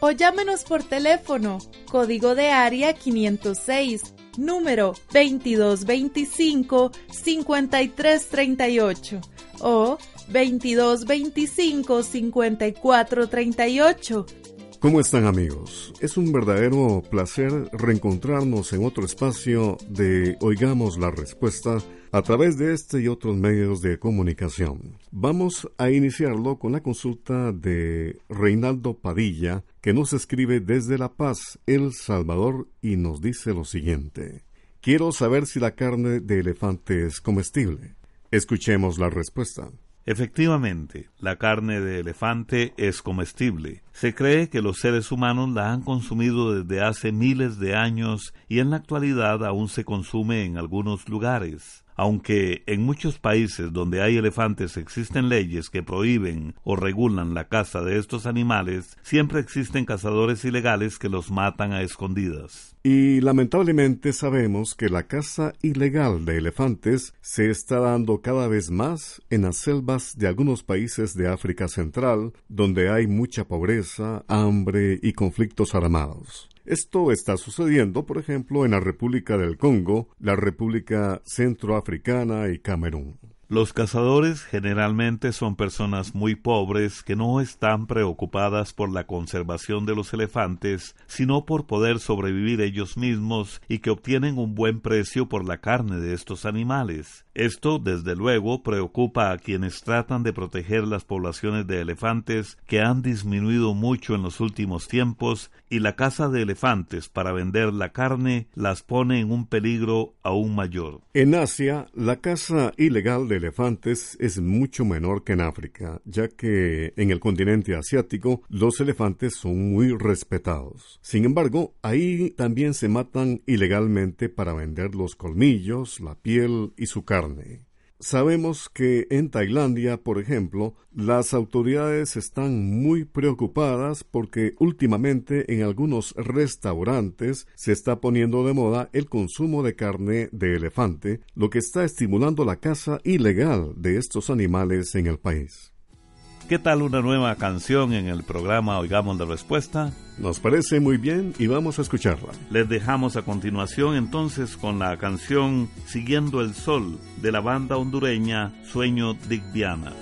O llámenos por teléfono, código de área 506, número 2225-5338 o 2225-5438 ¿Cómo están amigos? Es un verdadero placer reencontrarnos en otro espacio de Oigamos la Respuesta a través de este y otros medios de comunicación. Vamos a iniciarlo con la consulta de Reinaldo Padilla, que nos escribe desde La Paz, El Salvador, y nos dice lo siguiente. Quiero saber si la carne de elefante es comestible. Escuchemos la respuesta. Efectivamente, la carne de elefante es comestible. Se cree que los seres humanos la han consumido desde hace miles de años y en la actualidad aún se consume en algunos lugares. Aunque en muchos países donde hay elefantes existen leyes que prohíben o regulan la caza de estos animales, siempre existen cazadores ilegales que los matan a escondidas. Y lamentablemente sabemos que la caza ilegal de elefantes se está dando cada vez más en las selvas de algunos países de África Central, donde hay mucha pobreza, hambre y conflictos armados. Esto está sucediendo, por ejemplo, en la República del Congo, la República Centroafricana y Camerún. Los cazadores generalmente son personas muy pobres que no están preocupadas por la conservación de los elefantes, sino por poder sobrevivir ellos mismos y que obtienen un buen precio por la carne de estos animales. Esto, desde luego, preocupa a quienes tratan de proteger las poblaciones de elefantes que han disminuido mucho en los últimos tiempos y la caza de elefantes para vender la carne las pone en un peligro aún mayor. En Asia, la caza ilegal de elefantes es mucho menor que en África, ya que en el continente asiático los elefantes son muy respetados. Sin embargo, ahí también se matan ilegalmente para vender los colmillos, la piel y su carne. Sabemos que en Tailandia, por ejemplo, las autoridades están muy preocupadas porque últimamente en algunos restaurantes se está poniendo de moda el consumo de carne de elefante, lo que está estimulando la caza ilegal de estos animales en el país. ¿Qué tal una nueva canción en el programa Oigamos la Respuesta? Nos parece muy bien y vamos a escucharla. Les dejamos a continuación entonces con la canción Siguiendo el Sol de la banda hondureña Sueño Digbiana.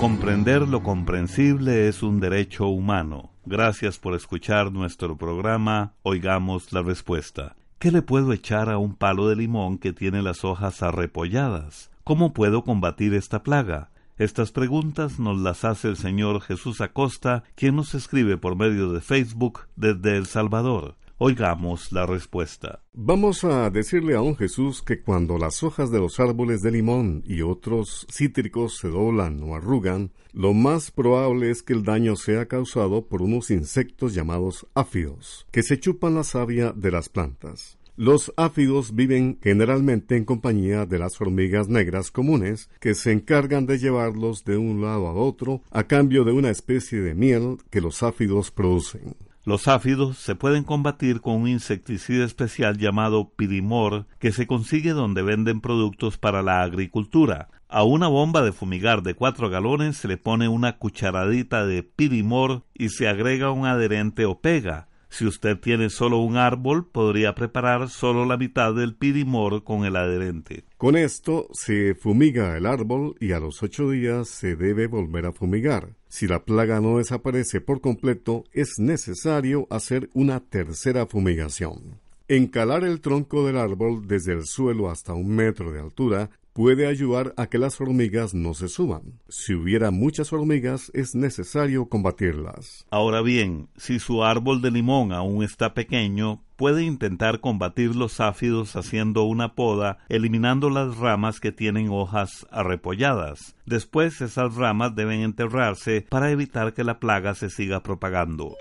Comprender lo comprensible es un derecho humano. Gracias por escuchar nuestro programa Oigamos la Respuesta. ¿Qué le puedo echar a un palo de limón que tiene las hojas arrepolladas? ¿Cómo puedo combatir esta plaga? Estas preguntas nos las hace el señor Jesús Acosta, quien nos escribe por medio de Facebook desde El Salvador. Oigamos la respuesta. Vamos a decirle a un Jesús que cuando las hojas de los árboles de limón y otros cítricos se doblan o arrugan, lo más probable es que el daño sea causado por unos insectos llamados áfidos, que se chupan la savia de las plantas. Los áfidos viven generalmente en compañía de las hormigas negras comunes, que se encargan de llevarlos de un lado a otro a cambio de una especie de miel que los áfidos producen. Los áfidos se pueden combatir con un insecticida especial llamado pirimor que se consigue donde venden productos para la agricultura. A una bomba de fumigar de 4 galones se le pone una cucharadita de pirimor y se agrega un adherente o pega. Si usted tiene solo un árbol, podría preparar solo la mitad del pirimor con el adherente. Con esto se fumiga el árbol y a los ocho días se debe volver a fumigar. Si la plaga no desaparece por completo, es necesario hacer una tercera fumigación. Encalar el tronco del árbol desde el suelo hasta un metro de altura puede ayudar a que las hormigas no se suban. Si hubiera muchas hormigas, es necesario combatirlas. Ahora bien, si su árbol de limón aún está pequeño, puede intentar combatir los áfidos haciendo una poda, eliminando las ramas que tienen hojas arrepolladas. Después esas ramas deben enterrarse para evitar que la plaga se siga propagando.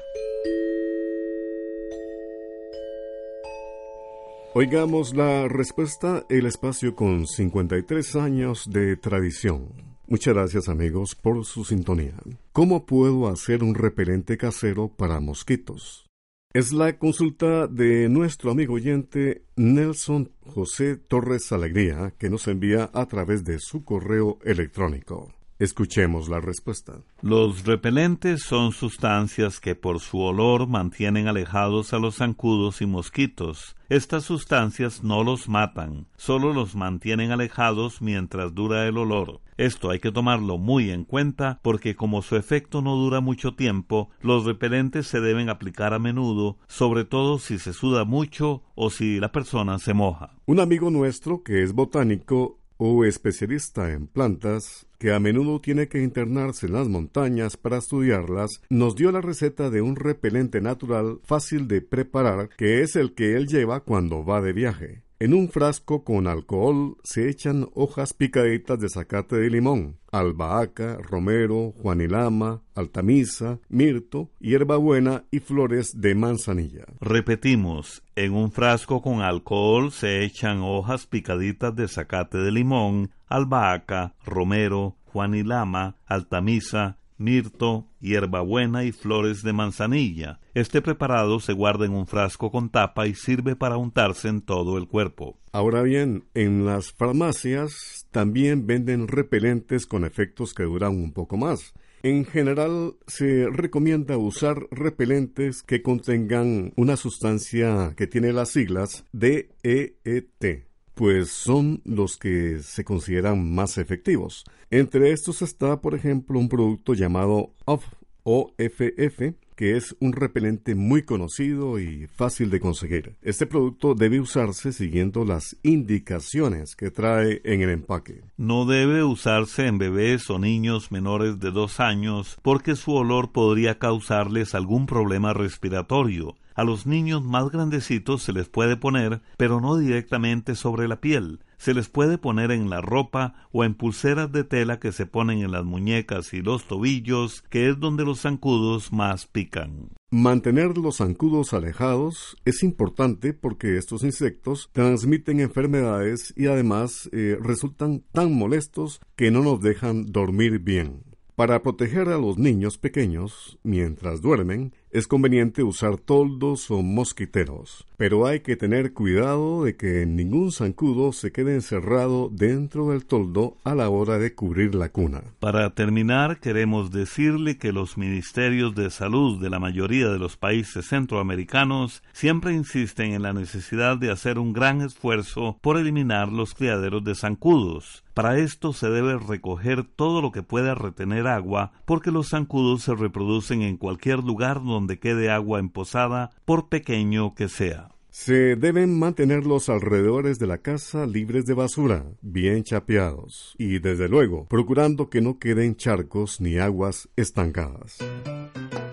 Oigamos la respuesta, el espacio con 53 años de tradición. Muchas gracias amigos por su sintonía. ¿Cómo puedo hacer un repelente casero para mosquitos? Es la consulta de nuestro amigo oyente Nelson José Torres Alegría que nos envía a través de su correo electrónico. Escuchemos la respuesta. Los repelentes son sustancias que por su olor mantienen alejados a los zancudos y mosquitos. Estas sustancias no los matan, solo los mantienen alejados mientras dura el olor. Esto hay que tomarlo muy en cuenta porque como su efecto no dura mucho tiempo, los repelentes se deben aplicar a menudo, sobre todo si se suda mucho o si la persona se moja. Un amigo nuestro que es botánico o especialista en plantas, que a menudo tiene que internarse en las montañas para estudiarlas, nos dio la receta de un repelente natural fácil de preparar, que es el que él lleva cuando va de viaje. En un frasco con alcohol se echan hojas picaditas de zacate de limón, albahaca, romero, juanilama, altamisa, mirto, hierbabuena y flores de manzanilla. Repetimos, en un frasco con alcohol se echan hojas picaditas de zacate de limón, albahaca, romero, juanilama, altamisa, mirto, hierbabuena y flores de manzanilla. Este preparado se guarda en un frasco con tapa y sirve para untarse en todo el cuerpo. Ahora bien, en las farmacias también venden repelentes con efectos que duran un poco más. En general se recomienda usar repelentes que contengan una sustancia que tiene las siglas DEET pues son los que se consideran más efectivos. Entre estos está, por ejemplo, un producto llamado OFF, OFF que es un repelente muy conocido y fácil de conseguir. Este producto debe usarse siguiendo las indicaciones que trae en el empaque. No debe usarse en bebés o niños menores de dos años porque su olor podría causarles algún problema respiratorio. A los niños más grandecitos se les puede poner, pero no directamente sobre la piel se les puede poner en la ropa o en pulseras de tela que se ponen en las muñecas y los tobillos, que es donde los zancudos más pican. Mantener los zancudos alejados es importante porque estos insectos transmiten enfermedades y además eh, resultan tan molestos que no nos dejan dormir bien. Para proteger a los niños pequeños mientras duermen, es conveniente usar toldos o mosquiteros, pero hay que tener cuidado de que ningún zancudo se quede encerrado dentro del toldo a la hora de cubrir la cuna. Para terminar, queremos decirle que los ministerios de salud de la mayoría de los países centroamericanos siempre insisten en la necesidad de hacer un gran esfuerzo por eliminar los criaderos de zancudos. Para esto se debe recoger todo lo que pueda retener agua, porque los zancudos se reproducen en cualquier lugar donde donde quede agua emposada, por pequeño que sea. Se deben mantener los alrededores de la casa libres de basura, bien chapeados, y desde luego procurando que no queden charcos ni aguas estancadas.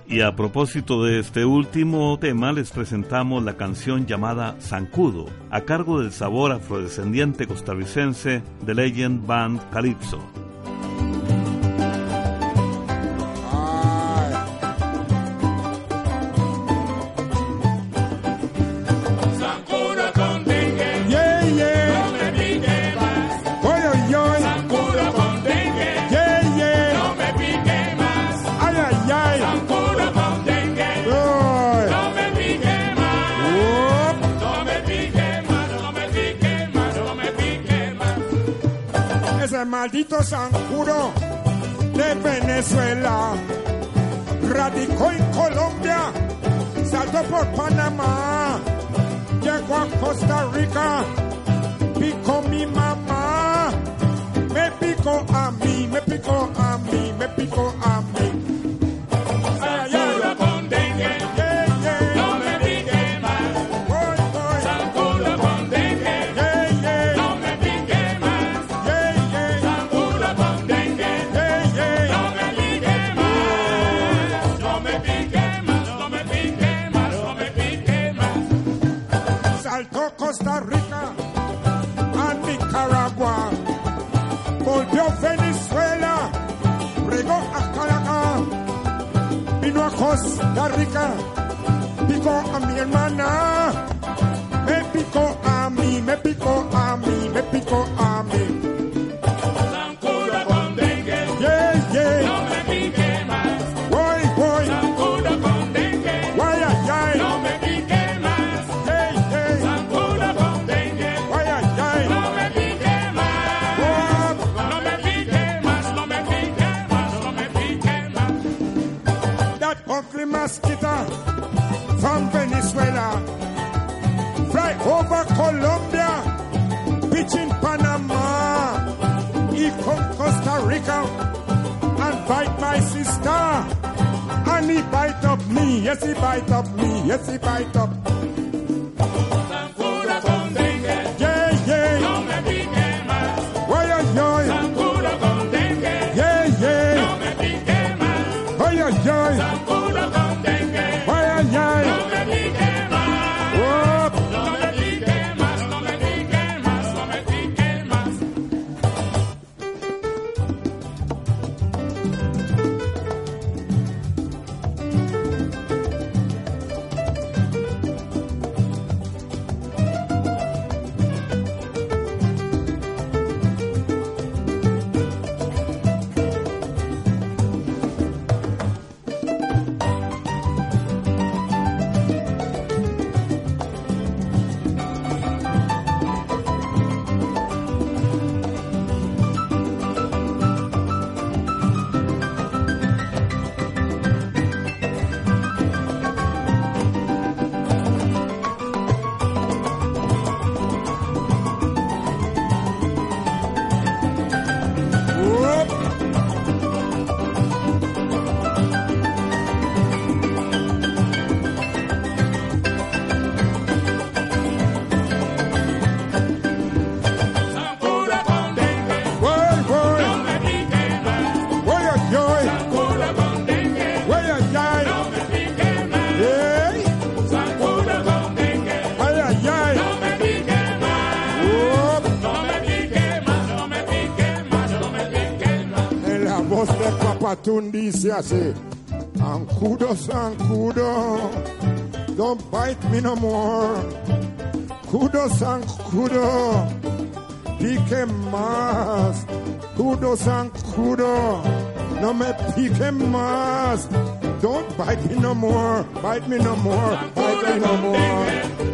Y a propósito de este último tema, les presentamos la canción llamada Zancudo, a cargo del sabor afrodescendiente costarricense de Legend Band Calypso. Maldito Sanjuro de Venezuela. Radicó en Colombia, saltó por Panamá, llegó a Costa Rica, picó mi mamá, me picó a mí, me picó a mí, Costa Rica picó a mi hermana, me picó a mí, me picó a mí, me picó a mí. Rica, and bite my sister. And he bite up me, yes he bite up me, yes he bite up. matundisi kudos ankudo sankudo. Don't bite me no more. Kudo sankudo. Pike mas. Kudo sankudo. No me pike mas. Don't bite me no more. Bite me no more. Bite me no more.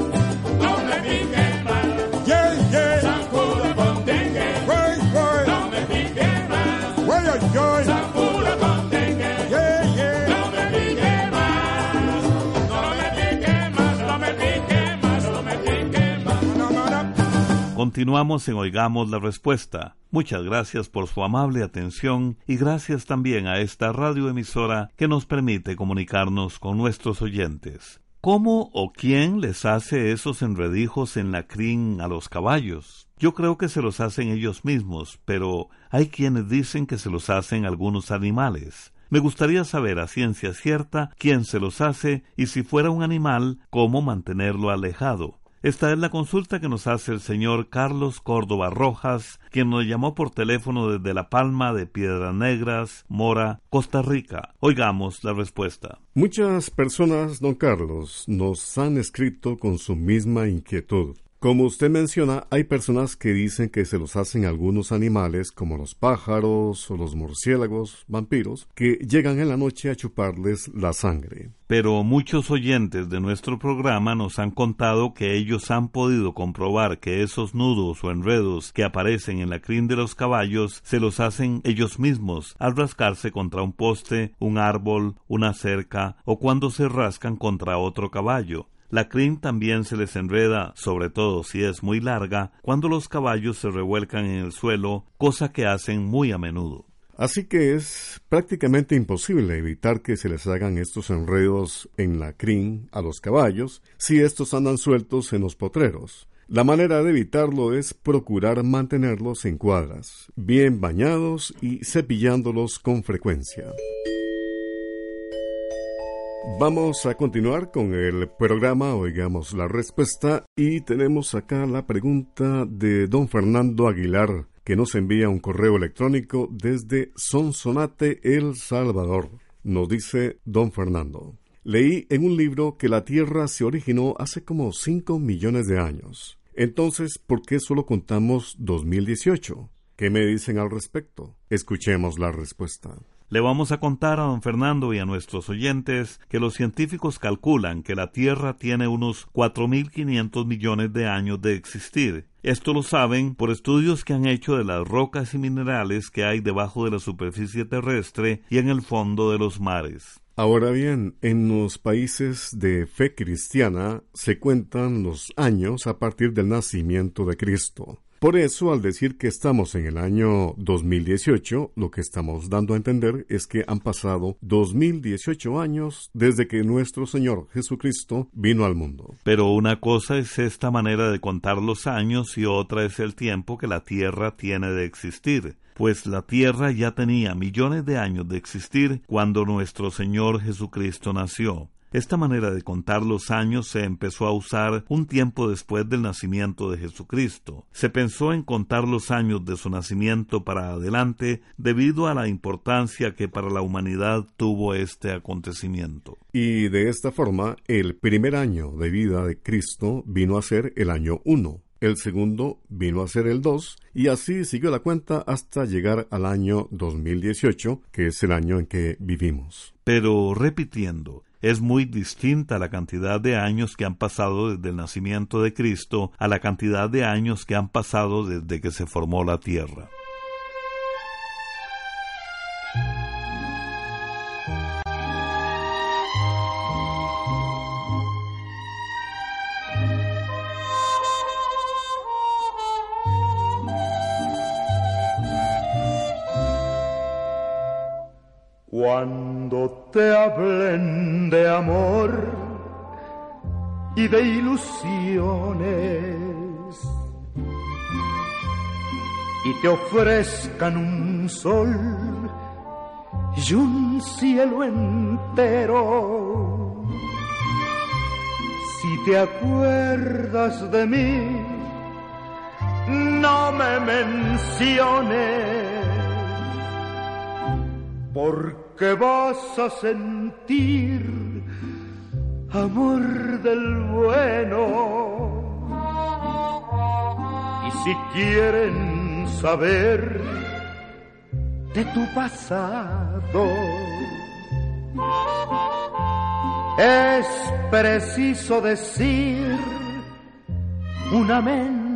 Continuamos en Oigamos la Respuesta. Muchas gracias por su amable atención y gracias también a esta radioemisora que nos permite comunicarnos con nuestros oyentes. ¿Cómo o quién les hace esos enredijos en la crin a los caballos? Yo creo que se los hacen ellos mismos, pero hay quienes dicen que se los hacen algunos animales. Me gustaría saber a ciencia cierta quién se los hace y si fuera un animal, cómo mantenerlo alejado. Esta es la consulta que nos hace el señor Carlos Córdoba Rojas, quien nos llamó por teléfono desde La Palma de Piedras Negras, Mora, Costa Rica. Oigamos la respuesta. Muchas personas, don Carlos, nos han escrito con su misma inquietud. Como usted menciona, hay personas que dicen que se los hacen algunos animales como los pájaros o los murciélagos, vampiros, que llegan en la noche a chuparles la sangre. Pero muchos oyentes de nuestro programa nos han contado que ellos han podido comprobar que esos nudos o enredos que aparecen en la crin de los caballos se los hacen ellos mismos al rascarse contra un poste, un árbol, una cerca o cuando se rascan contra otro caballo. La crin también se les enreda, sobre todo si es muy larga, cuando los caballos se revuelcan en el suelo, cosa que hacen muy a menudo. Así que es prácticamente imposible evitar que se les hagan estos enredos en la crin a los caballos si estos andan sueltos en los potreros. La manera de evitarlo es procurar mantenerlos en cuadras, bien bañados y cepillándolos con frecuencia. Vamos a continuar con el programa, oigamos la respuesta y tenemos acá la pregunta de don Fernando Aguilar, que nos envía un correo electrónico desde Sonsonate, El Salvador. Nos dice don Fernando. Leí en un libro que la Tierra se originó hace como 5 millones de años. Entonces, ¿por qué solo contamos 2018? ¿Qué me dicen al respecto? Escuchemos la respuesta. Le vamos a contar a don Fernando y a nuestros oyentes que los científicos calculan que la Tierra tiene unos 4.500 millones de años de existir. Esto lo saben por estudios que han hecho de las rocas y minerales que hay debajo de la superficie terrestre y en el fondo de los mares. Ahora bien, en los países de fe cristiana se cuentan los años a partir del nacimiento de Cristo. Por eso, al decir que estamos en el año 2018, lo que estamos dando a entender es que han pasado 2018 años desde que nuestro Señor Jesucristo vino al mundo. Pero una cosa es esta manera de contar los años y otra es el tiempo que la Tierra tiene de existir. Pues la Tierra ya tenía millones de años de existir cuando nuestro Señor Jesucristo nació. Esta manera de contar los años se empezó a usar un tiempo después del nacimiento de Jesucristo. Se pensó en contar los años de su nacimiento para adelante debido a la importancia que para la humanidad tuvo este acontecimiento. Y de esta forma, el primer año de vida de Cristo vino a ser el año 1. El segundo vino a ser el 2 y así siguió la cuenta hasta llegar al año 2018, que es el año en que vivimos. Pero repitiendo, es muy distinta la cantidad de años que han pasado desde el nacimiento de Cristo a la cantidad de años que han pasado desde que se formó la tierra. Cuando te hablen de amor y de ilusiones y te ofrezcan un sol y un cielo entero, si te acuerdas de mí, no me menciones porque vas a sentir amor del bueno. Y si quieren saber de tu pasado, es preciso decir una mentira.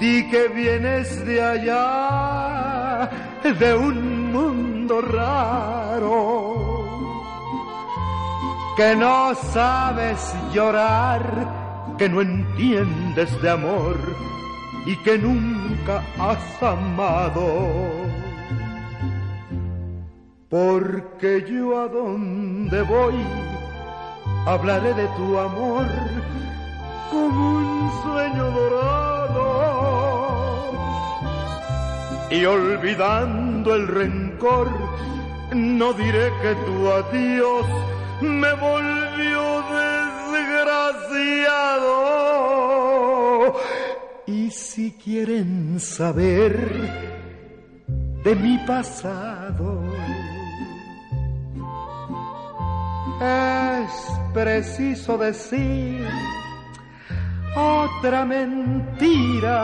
Di que vienes de allá, de un mundo raro, que no sabes llorar, que no entiendes de amor y que nunca has amado. Porque yo a donde voy hablaré de tu amor como un sueño dorado. Y olvidando el rencor, no diré que tu adiós me volvió desgraciado. Y si quieren saber de mi pasado, es preciso decir otra mentira.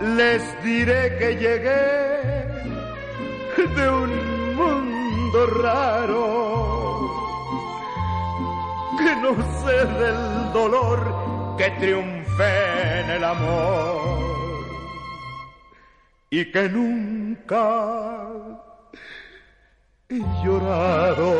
Les diré que llegué de un mundo raro, que no sé del dolor que triunfé en el amor y que nunca he llorado.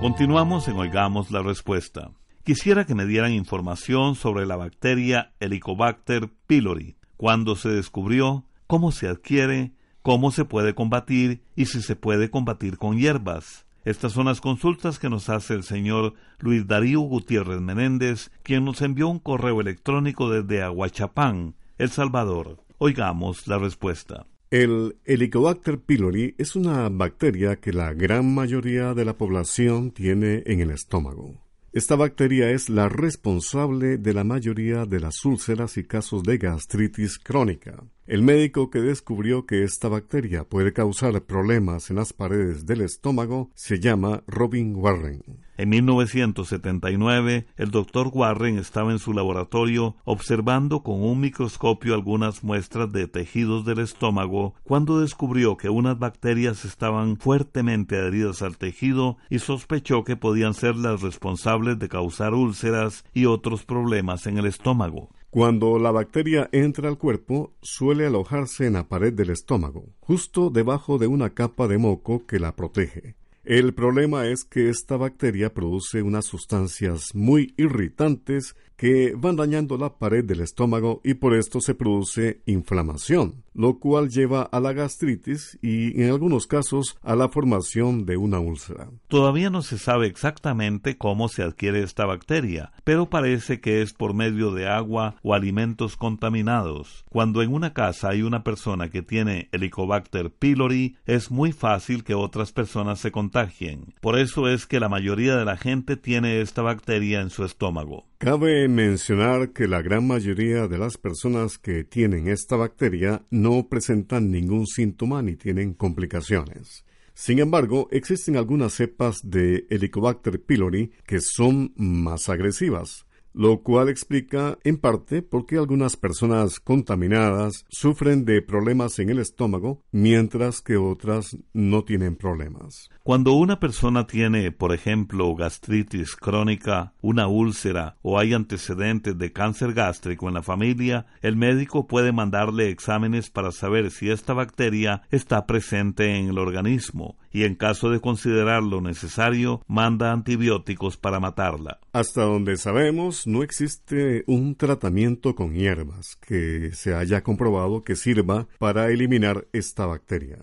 Continuamos en Oigamos la Respuesta. Quisiera que me dieran información sobre la bacteria Helicobacter pylori, cuándo se descubrió, cómo se adquiere, cómo se puede combatir y si se puede combatir con hierbas. Estas son las consultas que nos hace el señor Luis Darío Gutiérrez Menéndez, quien nos envió un correo electrónico desde Aguachapán, El Salvador. Oigamos la respuesta. El Helicobacter pylori es una bacteria que la gran mayoría de la población tiene en el estómago. Esta bacteria es la responsable de la mayoría de las úlceras y casos de gastritis crónica. El médico que descubrió que esta bacteria puede causar problemas en las paredes del estómago se llama Robin Warren. En 1979, el doctor Warren estaba en su laboratorio observando con un microscopio algunas muestras de tejidos del estómago cuando descubrió que unas bacterias estaban fuertemente adheridas al tejido y sospechó que podían ser las responsables de causar úlceras y otros problemas en el estómago. Cuando la bacteria entra al cuerpo, suele alojarse en la pared del estómago, justo debajo de una capa de moco que la protege. El problema es que esta bacteria produce unas sustancias muy irritantes que van dañando la pared del estómago y por esto se produce inflamación, lo cual lleva a la gastritis y en algunos casos a la formación de una úlcera. Todavía no se sabe exactamente cómo se adquiere esta bacteria, pero parece que es por medio de agua o alimentos contaminados. Cuando en una casa hay una persona que tiene Helicobacter pylori, es muy fácil que otras personas se contagien. Por eso es que la mayoría de la gente tiene esta bacteria en su estómago. Cabe mencionar que la gran mayoría de las personas que tienen esta bacteria no presentan ningún síntoma ni tienen complicaciones. Sin embargo, existen algunas cepas de Helicobacter pylori que son más agresivas, lo cual explica en parte por qué algunas personas contaminadas sufren de problemas en el estómago, mientras que otras no tienen problemas. Cuando una persona tiene, por ejemplo, gastritis crónica, una úlcera o hay antecedentes de cáncer gástrico en la familia, el médico puede mandarle exámenes para saber si esta bacteria está presente en el organismo y en caso de considerarlo necesario, manda antibióticos para matarla. Hasta donde sabemos, no existe un tratamiento con hierbas que se haya comprobado que sirva para eliminar esta bacteria.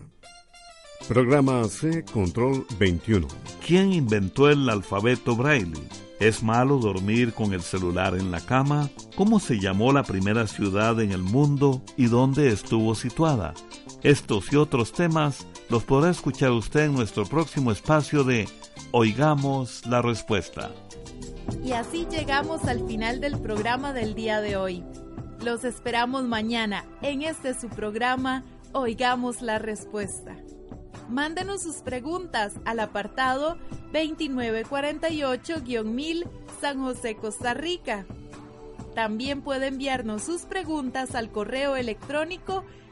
Programa C Control 21. ¿Quién inventó el alfabeto braille? ¿Es malo dormir con el celular en la cama? ¿Cómo se llamó la primera ciudad en el mundo y dónde estuvo situada? Estos y otros temas los podrá escuchar usted en nuestro próximo espacio de Oigamos la Respuesta. Y así llegamos al final del programa del día de hoy. Los esperamos mañana en este su programa Oigamos la Respuesta. Mándenos sus preguntas al apartado 2948-1000 San José, Costa Rica. También puede enviarnos sus preguntas al correo electrónico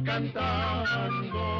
Cantando